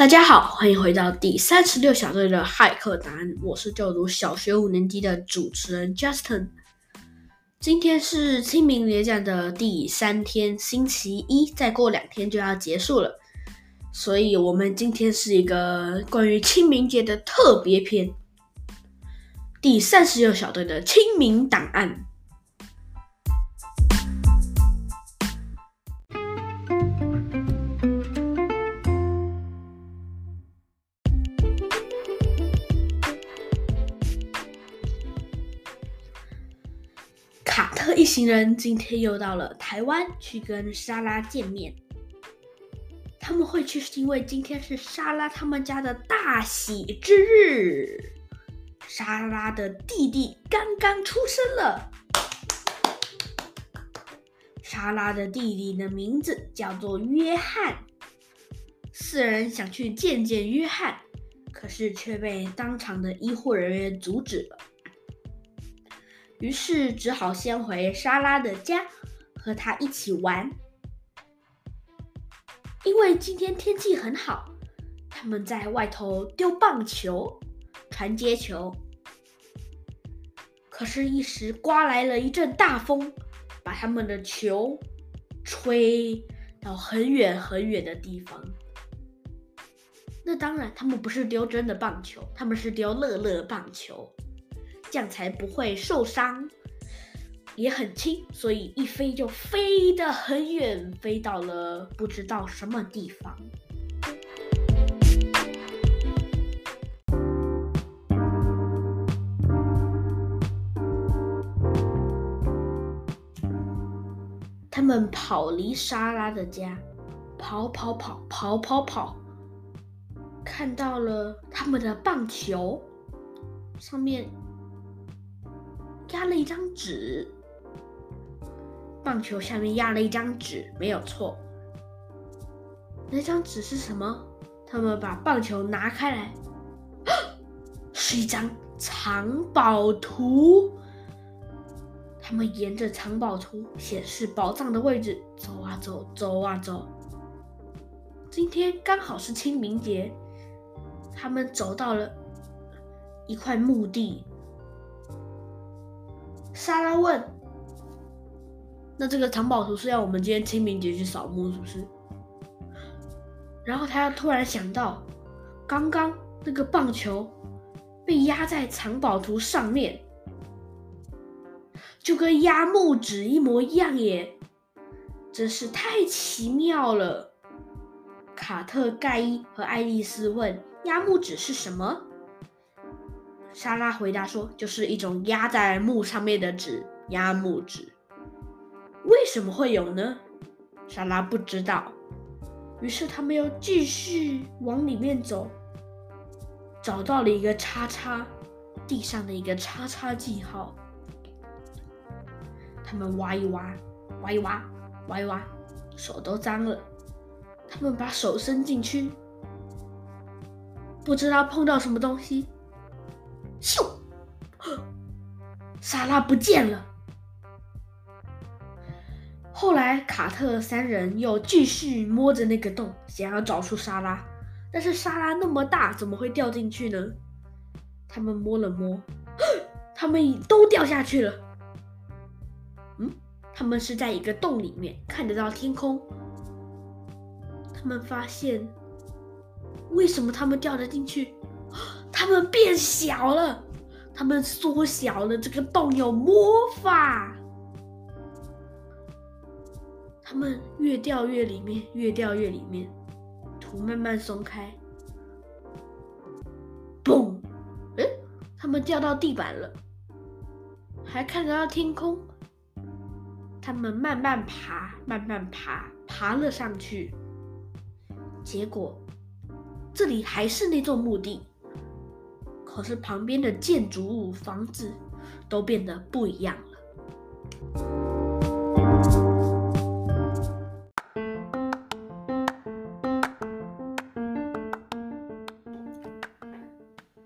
大家好，欢迎回到第三十六小队的骇客答案。我是就读小学五年级的主持人 Justin。今天是清明节假的第三天，星期一，再过两天就要结束了，所以我们今天是一个关于清明节的特别篇，第三十六小队的清明档案。行人今天又到了台湾，去跟莎拉见面。他们会去是因为今天是莎拉他们家的大喜之日，莎拉的弟弟刚刚出生了。莎拉的弟弟的名字叫做约翰。四人想去见见约翰，可是却被当场的医护人员阻止了。于是只好先回莎拉的家，和她一起玩。因为今天天气很好，他们在外头丢棒球、传接球。可是，一时刮来了一阵大风，把他们的球吹到很远很远的地方。那当然，他们不是丢真的棒球，他们是丢乐乐棒球。这样才不会受伤，也很轻，所以一飞就飞得很远，飞到了不知道什么地方。他们跑离莎拉的家，跑跑跑跑跑跑，看到了他们的棒球，上面。压了一张纸，棒球下面压了一张纸，没有错。那张纸是什么？他们把棒球拿开来，是一张藏宝图。他们沿着藏宝图显示宝藏的位置走啊走，走啊走。今天刚好是清明节，他们走到了一块墓地。莎拉问：“那这个藏宝图是要我们今天清明节去扫墓，是不是？”然后他突然想到，刚刚那个棒球被压在藏宝图上面，就跟压木纸一模一样耶！真是太奇妙了。卡特、盖伊和爱丽丝问：“压木纸是什么？”莎拉回答说：“就是一种压在木上面的纸，压木纸。为什么会有呢？”莎拉不知道。于是他们又继续往里面走，找到了一个叉叉，地上的一个叉叉记号。他们挖一挖，挖一挖，挖一挖，手都脏了。他们把手伸进去，不知道碰到什么东西。咻！莎拉不见了。后来，卡特三人又继续摸着那个洞，想要找出莎拉。但是莎拉那么大，怎么会掉进去呢？他们摸了摸，他们都掉下去了。嗯，他们是在一个洞里面，看得到天空。他们发现，为什么他们掉了进去？他们变小了，他们缩小了。这个洞有魔法，他们越掉越里面，越掉越里面，土慢慢松开。嘣！哎，他们掉到地板了，还看得到天空。他们慢慢爬，慢慢爬，爬了上去。结果，这里还是那座墓地。可是旁边的建筑物、房子都变得不一样了。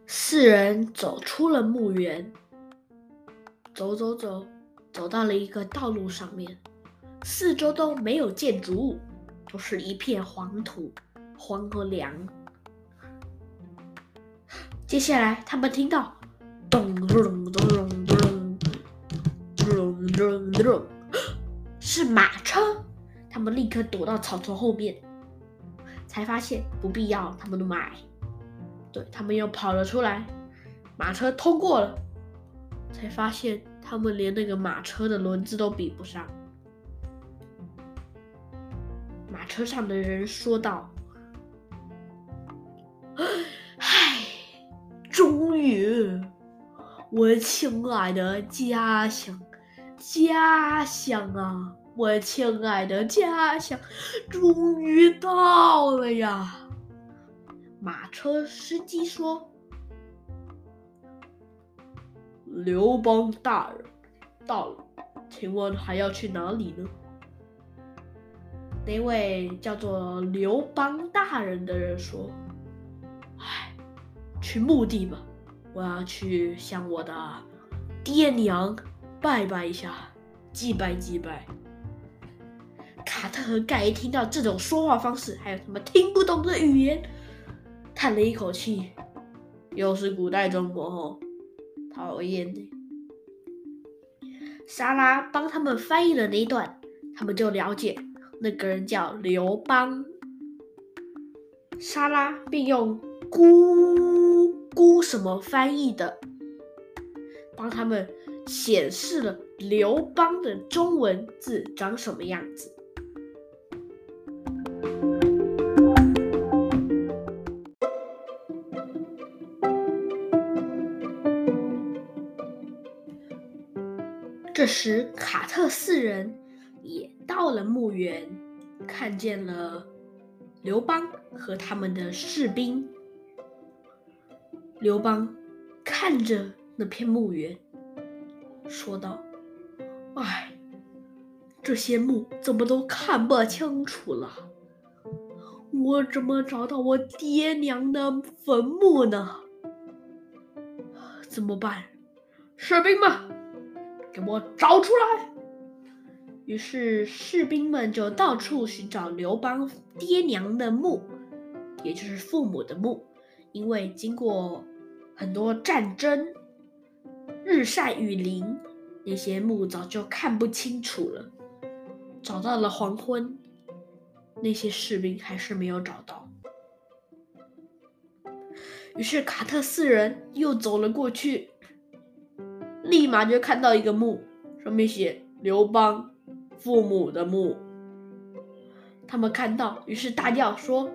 四人走出了墓园，走走走，走到了一个道路上面，四周都没有建筑物，都是一片黄土、黄和凉。接下来，他们听到咚咚咚咚咚咚咚咚，是马车。他们立刻躲到草丛后面，才发现不必要他们的买。对他们又跑了出来，马车通过了，才发现他们连那个马车的轮子都比不上。马车上的人说道：“唉，终于，我亲爱的家乡，家乡啊，我亲爱的家乡，终于到了呀！”马车司机说：“刘邦大人到了，请问还要去哪里呢？”那位叫做刘邦大人的人说：“唉，去墓地吧，我要去向我的爹娘拜拜一下，祭拜祭拜。”卡特和盖伊听到这种说话方式，还有什么听不懂的语言，叹了一口气：“又是古代中国哦，讨厌的。”莎拉帮他们翻译了那一段，他们就了解。那个人叫刘邦，莎拉并用“咕孤”什么翻译的，帮他们显示了刘邦的中文字长什么样子。这时，卡特四人。也到了墓园，看见了刘邦和他们的士兵。刘邦看着那片墓园，说道：“哎，这些墓怎么都看不清楚了？我怎么找到我爹娘的坟墓呢？怎么办？士兵们，给我找出来！”于是士兵们就到处寻找刘邦爹娘的墓，也就是父母的墓。因为经过很多战争，日晒雨淋，那些墓早就看不清楚了。找到了黄昏，那些士兵还是没有找到。于是卡特四人又走了过去，立马就看到一个墓，上面写刘邦。父母的墓，他们看到，于是大叫说：“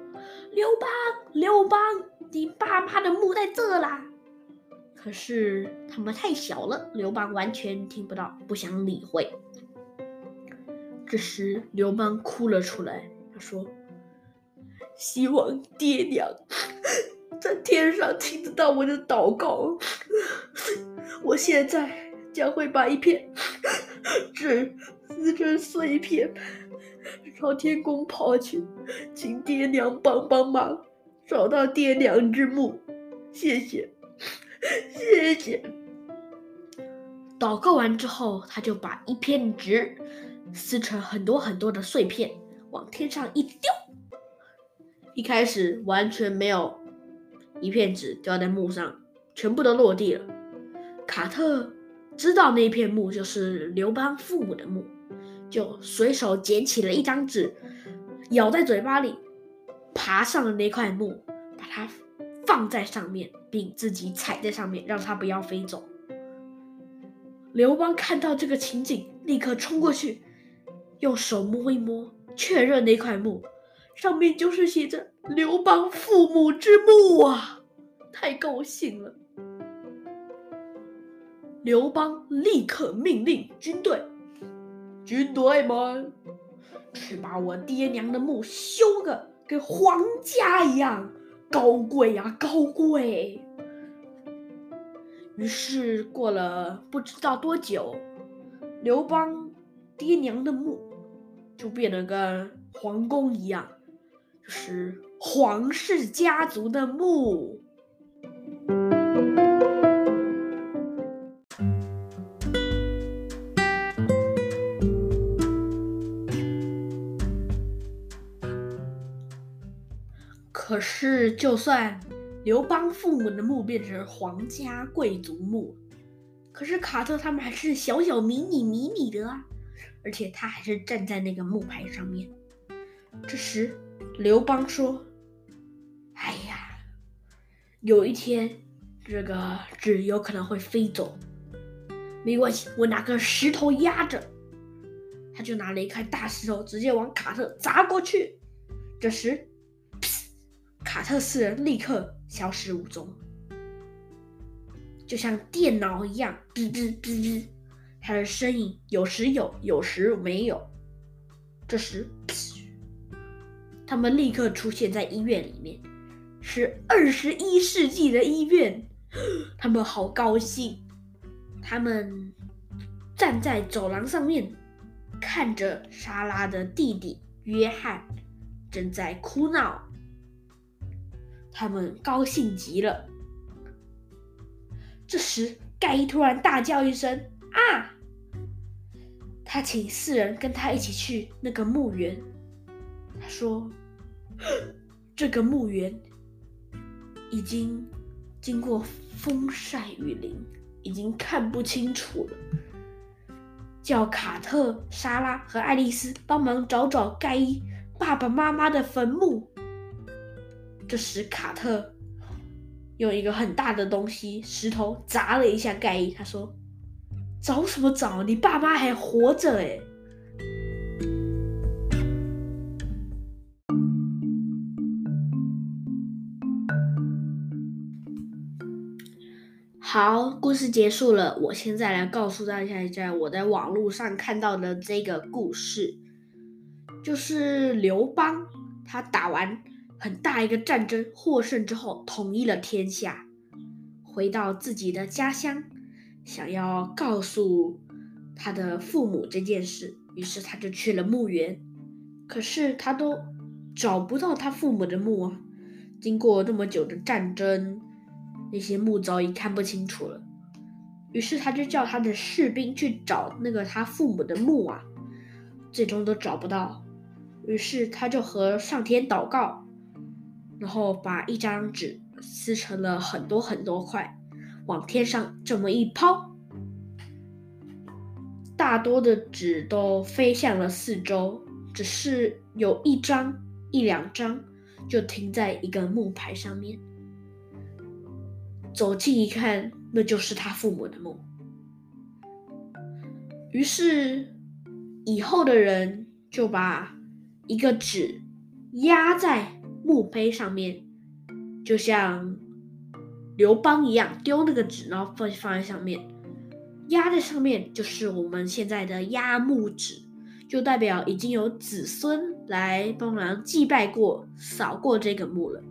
刘邦，刘邦，你爸妈的墓在这啦！”可是他们太小了，刘邦完全听不到，不想理会。这时，刘邦哭了出来，他说：“希望爹娘 在天上听得到我的祷告。我现在将会把一片纸。”撕成碎片，朝天宫跑去，请爹娘帮帮忙，找到爹娘之墓。谢谢，谢谢。祷告完之后，他就把一片纸撕成很多很多的碎片，往天上一丢。一开始完全没有一片纸掉在墓上，全部都落地了。卡特知道那片墓就是刘邦父母的墓。就随手捡起了一张纸，咬在嘴巴里，爬上了那块木，把它放在上面，并自己踩在上面，让它不要飞走。刘邦看到这个情景，立刻冲过去，用手摸一摸，确认那块木上面就是写着“刘邦父母之墓”啊！太高兴了。刘邦立刻命令军队。军队们，去把我爹娘的墓修个跟皇家一样高贵呀，高贵！于是过了不知道多久，刘邦爹娘的墓就变得跟皇宫一样，就是皇室家族的墓。可是，就算刘邦父母的墓变成皇家贵族墓，可是卡特他们还是小小迷你迷你的啊，而且他还是站在那个木牌上面。这时，刘邦说：“哎呀，有一天这个纸有可能会飞走，没关系，我拿个石头压着。”他就拿了一块大石头，直接往卡特砸过去。这时，卡特四人立刻消失无踪，就像电脑一样，哔哔哔哔，他的身影有时有，有时没有。这时，他们立刻出现在医院里面，是二十一世纪的医院，他们好高兴。他们站在走廊上面。看着莎拉的弟弟约翰正在哭闹，他们高兴极了。这时，盖伊突然大叫一声：“啊！”他请四人跟他一起去那个墓园。他说：“这个墓园已经经过风晒雨淋，已经看不清楚了。”叫卡特、莎拉和爱丽丝帮忙找找盖伊爸爸妈妈的坟墓。这时，卡特用一个很大的东西——石头砸了一下盖伊。他说：“找什么找？你爸妈还活着哎！”好，故事结束了。我现在来告诉大家一下我在网络上看到的这个故事，就是刘邦他打完很大一个战争获胜之后，统一了天下，回到自己的家乡，想要告诉他的父母这件事，于是他就去了墓园，可是他都找不到他父母的墓啊！经过那么久的战争。那些墓早已看不清楚了，于是他就叫他的士兵去找那个他父母的墓啊，最终都找不到。于是他就和上天祷告，然后把一张纸撕成了很多很多块，往天上这么一抛，大多的纸都飞向了四周，只是有一张一两张就停在一个木牌上面。走近一看，那就是他父母的墓。于是，以后的人就把一个纸压在墓碑上面，就像刘邦一样，丢那个纸，然后放放在上面，压在上面就是我们现在的压墓纸，就代表已经有子孙来帮忙祭拜过、扫过这个墓了。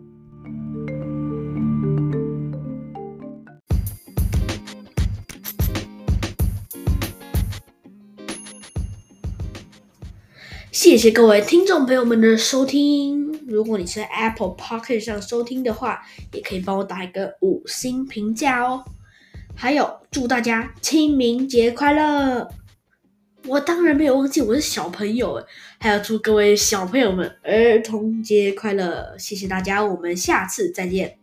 谢谢各位听众朋友们的收听。如果你是在 Apple Pocket 上收听的话，也可以帮我打一个五星评价哦。还有，祝大家清明节快乐！我当然没有忘记我是小朋友，还要祝各位小朋友们儿童节快乐！谢谢大家，我们下次再见。